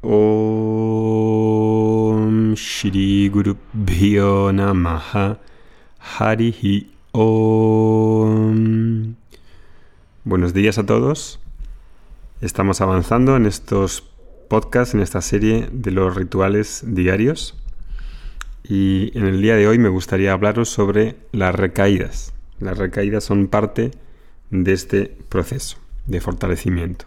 Om Shri Guru Namaha Harihi Om. Buenos días a todos. Estamos avanzando en estos podcasts, en esta serie de los rituales diarios. Y en el día de hoy me gustaría hablaros sobre las recaídas. Las recaídas son parte de este proceso de fortalecimiento.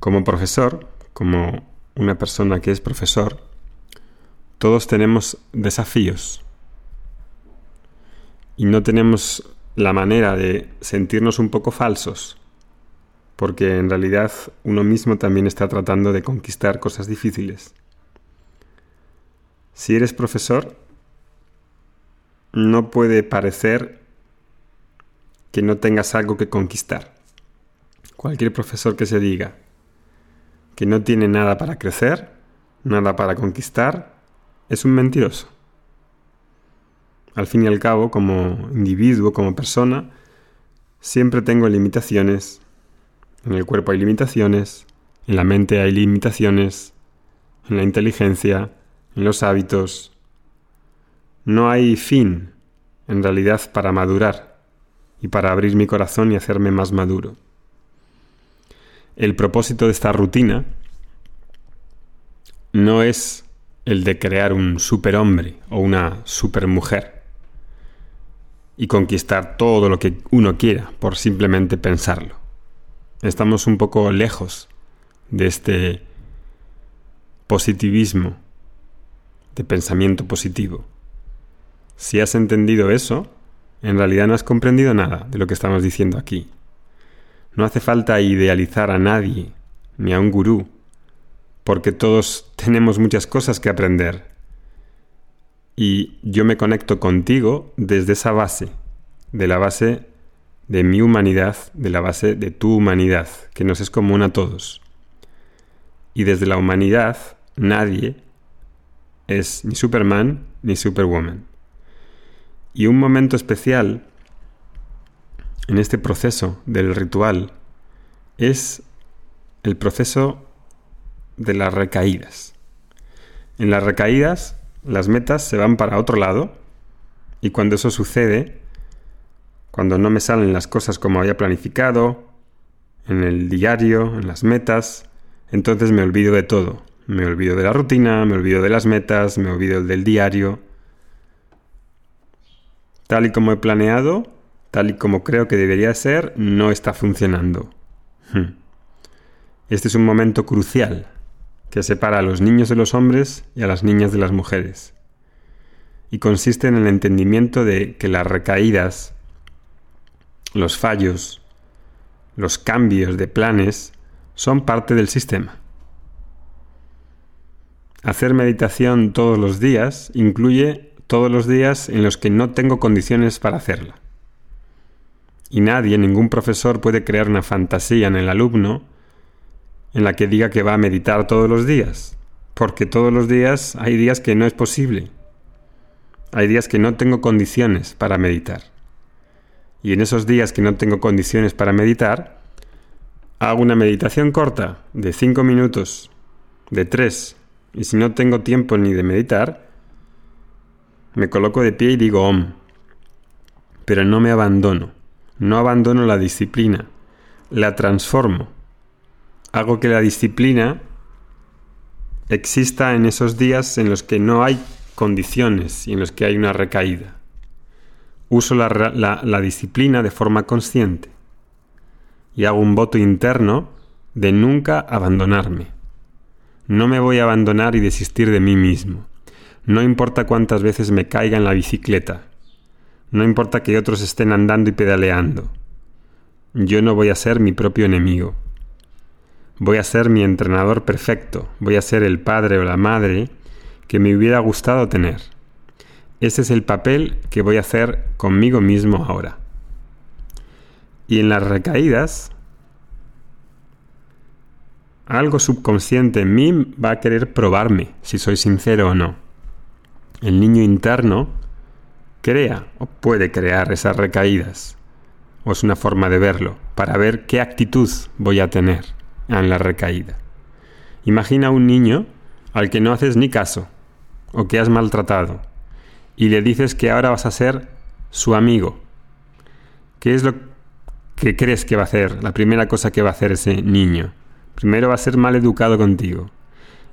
Como profesor, como una persona que es profesor, todos tenemos desafíos y no tenemos la manera de sentirnos un poco falsos, porque en realidad uno mismo también está tratando de conquistar cosas difíciles. Si eres profesor, no puede parecer que no tengas algo que conquistar. Cualquier profesor que se diga, que no tiene nada para crecer, nada para conquistar, es un mentiroso. Al fin y al cabo, como individuo, como persona, siempre tengo limitaciones. En el cuerpo hay limitaciones, en la mente hay limitaciones, en la inteligencia, en los hábitos. No hay fin, en realidad, para madurar y para abrir mi corazón y hacerme más maduro. El propósito de esta rutina no es el de crear un superhombre o una supermujer y conquistar todo lo que uno quiera por simplemente pensarlo. Estamos un poco lejos de este positivismo, de pensamiento positivo. Si has entendido eso, en realidad no has comprendido nada de lo que estamos diciendo aquí. No hace falta idealizar a nadie, ni a un gurú, porque todos tenemos muchas cosas que aprender. Y yo me conecto contigo desde esa base, de la base de mi humanidad, de la base de tu humanidad, que nos es común a todos. Y desde la humanidad nadie es ni Superman ni Superwoman. Y un momento especial en este proceso del ritual es el proceso de las recaídas. En las recaídas, las metas se van para otro lado y cuando eso sucede, cuando no me salen las cosas como había planificado, en el diario, en las metas, entonces me olvido de todo. Me olvido de la rutina, me olvido de las metas, me olvido del diario. Tal y como he planeado, tal y como creo que debería ser, no está funcionando. Hmm. Este es un momento crucial que separa a los niños de los hombres y a las niñas de las mujeres. Y consiste en el entendimiento de que las recaídas, los fallos, los cambios de planes son parte del sistema. Hacer meditación todos los días incluye todos los días en los que no tengo condiciones para hacerla. Y nadie, ningún profesor puede crear una fantasía en el alumno en la que diga que va a meditar todos los días, porque todos los días hay días que no es posible. Hay días que no tengo condiciones para meditar. Y en esos días que no tengo condiciones para meditar, hago una meditación corta de cinco minutos, de tres, y si no tengo tiempo ni de meditar, me coloco de pie y digo om. Pero no me abandono. No abandono la disciplina, la transformo. Hago que la disciplina exista en esos días en los que no hay condiciones y en los que hay una recaída. Uso la, disciplina de forma consciente y hago un voto interno de nunca abandonarme. No me voy a abandonar y desistir de mí mismo. No importa cuántas veces me caiga en la bicicleta, no importa que otros estén andando y pedaleando. Yo no voy a ser mi propio enemigo. Voy a ser mi entrenador perfecto. Voy a ser el padre o la madre que me hubiera gustado tener. Ese es el papel que voy a hacer conmigo mismo ahora. Y en las recaídas, algo subconsciente en mí va a querer probarme si soy sincero o no. El niño interno crea o puede crear esas recaídas. O es una forma de verlo, para ver qué actitud voy a tener en la recaída. Imagina un niño al que no haces ni caso o que has maltratado y le dices que ahora vas a ser su amigo. ¿Qué es lo que crees que va a hacer? La primera cosa que va a hacer ese niño. Primero va a ser mal educado contigo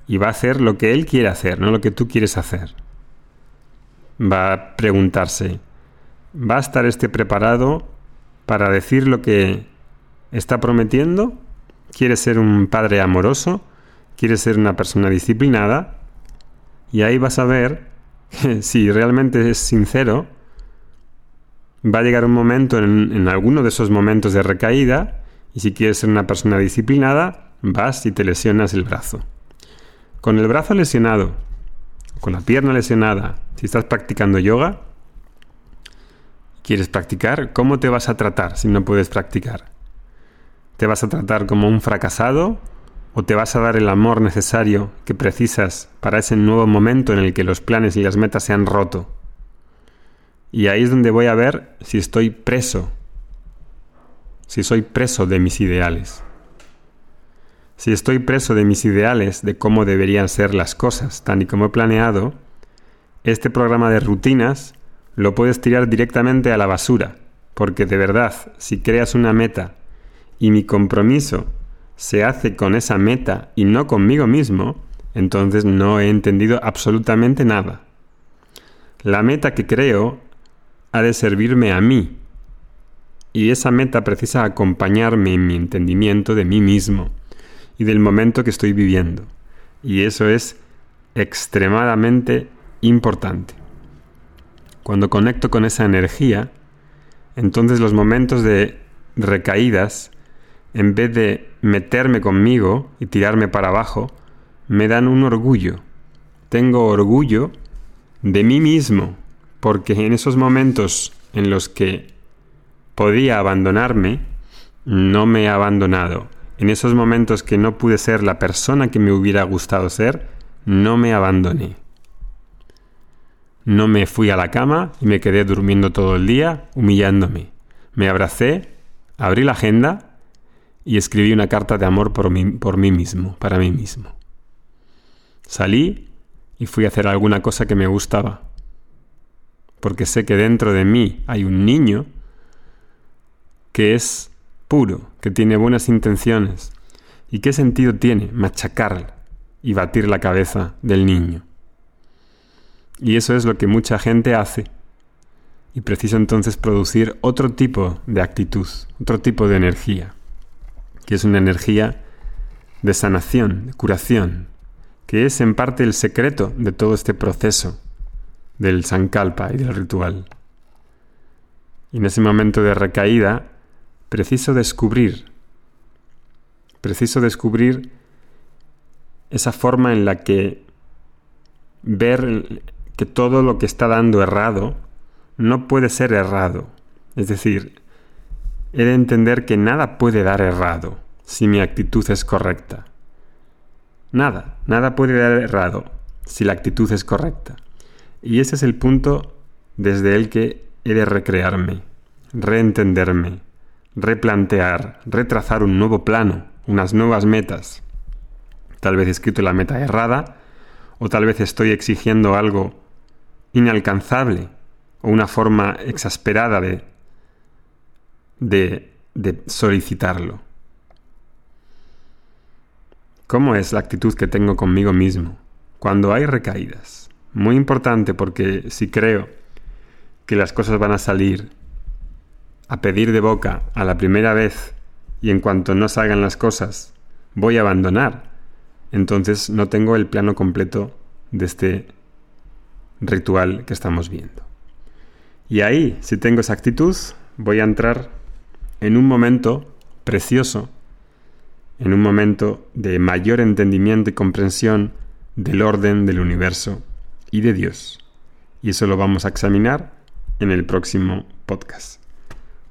y va a hacer lo que él quiere hacer, no lo que tú quieres hacer. Va a preguntarse, ¿va a estar este preparado para decir lo que está prometiendo? ¿Quiere ser un padre amoroso? ¿Quiere ser una persona disciplinada? Y ahí vas a ver si realmente es sincero, va a llegar un momento en, en, alguno de esos momentos de recaída y si quieres ser una persona disciplinada, vas y te lesionas el brazo. Con el brazo lesionado, con la pierna lesionada, si estás practicando yoga, quieres practicar, ¿cómo te vas a tratar si no puedes practicar? ¿Te vas a tratar como un fracasado o te vas a dar el amor necesario que precisas para ese nuevo momento en el que los planes y las metas se han roto? Y ahí es donde voy a ver si estoy preso, si soy preso de mis ideales. Si estoy preso de mis ideales de cómo deberían ser las cosas, tan y como he planeado, este programa de rutinas lo puedes tirar directamente a la basura, porque de verdad, si creas una meta y mi compromiso se hace con esa meta y no conmigo mismo, entonces no he entendido absolutamente nada. La meta que creo ha de servirme a mí, y esa meta precisa acompañarme en mi entendimiento de mí mismo y del momento que estoy viviendo. Y eso es extremadamente importante. Cuando conecto con esa energía, entonces los momentos de recaídas, en vez de meterme conmigo y tirarme para abajo, me dan un orgullo. Tengo orgullo de mí mismo, porque en esos momentos en los que podía abandonarme, no me he abandonado en esos momentos que no pude ser la persona que me hubiera gustado ser, no me abandoné. No me fui a la cama y me quedé durmiendo todo el día, humillándome. Me abracé, abrí la agenda y escribí una carta de amor por mí, por mí mismo, para mí mismo. Salí y fui a hacer alguna cosa que me gustaba. Porque sé que dentro de mí hay un niño que es puro, que tiene buenas intenciones. ¿Y qué sentido tiene machacar y batir la cabeza del niño? Y eso es lo que mucha gente hace. Y precisa entonces producir otro tipo de actitud, otro tipo de energía, que es una energía de sanación, de curación, que es en parte el secreto de todo este proceso del sankalpa y del ritual. Y en ese momento de recaída preciso descubrir, preciso descubrir esa forma en la que ver que todo lo que está dando errado no puede ser errado. Es decir, he de entender que nada puede dar errado si mi actitud es correcta. Nada, nada puede dar errado si la actitud es correcta. Y ese es el punto desde el que he de recrearme, reentenderme, replantear, retrazar un nuevo plano, unas nuevas metas. Tal vez he escrito la meta errada, o tal vez estoy exigiendo algo inalcanzable, o una forma exasperada de, de, de solicitarlo. ¿Cómo es la actitud que tengo conmigo mismo cuando hay recaídas? Muy importante porque si creo que las cosas van a salir a pedir de boca a la primera vez y en cuanto no salgan las cosas voy a abandonar, entonces no tengo el plano completo de este ritual que estamos viendo. Y ahí, si tengo esa actitud, voy a entrar en un momento precioso, en un momento de mayor entendimiento y comprensión del orden del universo y de Dios. Y eso lo vamos a examinar en el próximo podcast.